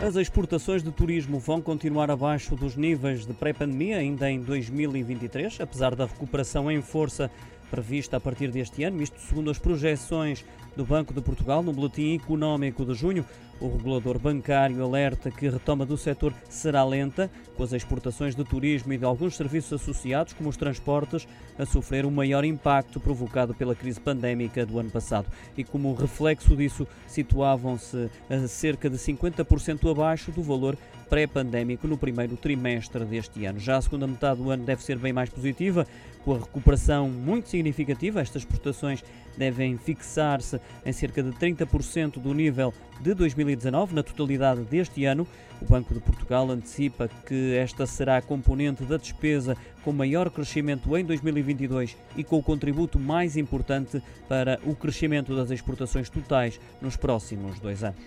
As exportações de turismo vão continuar abaixo dos níveis de pré-pandemia ainda em 2023, apesar da recuperação em força prevista a partir deste ano, isto segundo as projeções do Banco de Portugal no Boletim Económico de junho. O regulador bancário alerta que a retoma do setor será lenta, com as exportações de turismo e de alguns serviços associados, como os transportes, a sofrer o um maior impacto provocado pela crise pandémica do ano passado. E como reflexo disso, situavam-se a cerca de 50% abaixo do valor pré-pandémico no primeiro trimestre deste ano. Já a segunda metade do ano deve ser bem mais positiva, com a recuperação muito significativa. Estas exportações devem fixar-se em cerca de 30% do nível de 2019 na totalidade deste ano. O Banco de Portugal antecipa que esta será a componente da despesa com maior crescimento em 2022 e com o contributo mais importante para o crescimento das exportações totais nos próximos dois anos.